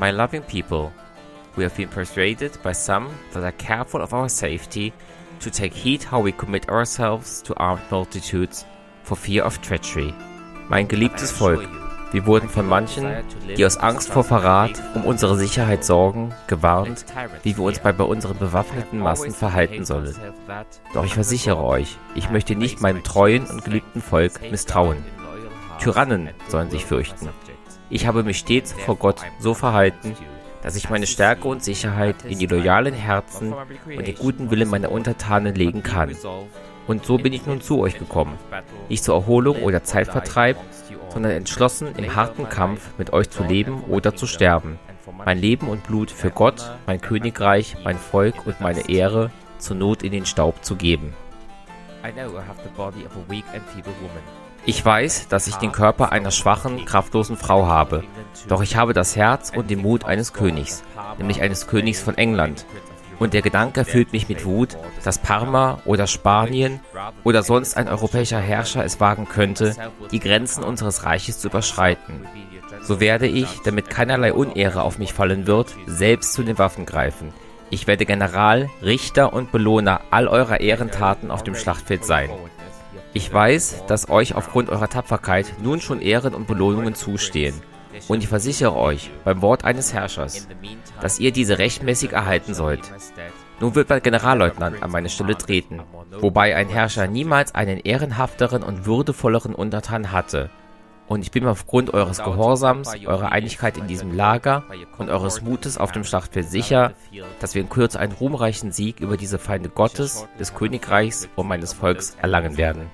My loving people, we have been persuaded by some that are careful of our safety to take heed how we commit ourselves to armed multitudes for fear of treachery. Mein geliebtes Volk, wir wurden von manchen, die aus Angst vor Verrat um unsere Sicherheit sorgen, gewarnt, wie wir uns bei, bei unseren bewaffneten Massen verhalten sollen. Doch ich versichere euch, ich möchte nicht meinem treuen und geliebten Volk misstrauen. Tyrannen sollen sich fürchten. Ich habe mich stets vor Gott so verhalten, dass ich meine Stärke und Sicherheit in die loyalen Herzen und den guten Willen meiner Untertanen legen kann. Und so bin ich nun zu euch gekommen, nicht zur Erholung oder Zeitvertreib, sondern entschlossen, im harten Kampf mit euch zu leben oder zu sterben. Mein Leben und Blut für Gott, mein Königreich, mein Volk und meine Ehre zur Not in den Staub zu geben. Ich weiß, dass ich den Körper einer schwachen, kraftlosen Frau habe, doch ich habe das Herz und den Mut eines Königs, nämlich eines Königs von England, und der Gedanke erfüllt mich mit Wut, dass Parma oder Spanien oder sonst ein europäischer Herrscher es wagen könnte, die Grenzen unseres Reiches zu überschreiten. So werde ich, damit keinerlei Unehre auf mich fallen wird, selbst zu den Waffen greifen. Ich werde General, Richter und Belohner all eurer Ehrentaten auf dem Schlachtfeld sein. Ich weiß, dass euch aufgrund eurer Tapferkeit nun schon Ehren und Belohnungen zustehen. Und ich versichere euch, beim Wort eines Herrschers, dass ihr diese rechtmäßig erhalten sollt. Nun wird mein Generalleutnant an meine Stelle treten, wobei ein Herrscher niemals einen ehrenhafteren und würdevolleren Untertan hatte. Und ich bin mir aufgrund eures Gehorsams, eurer Einigkeit in diesem Lager und eures Mutes auf dem Schlachtfeld sicher, dass wir in Kürze einen ruhmreichen Sieg über diese Feinde Gottes, des Königreichs und meines Volks erlangen werden.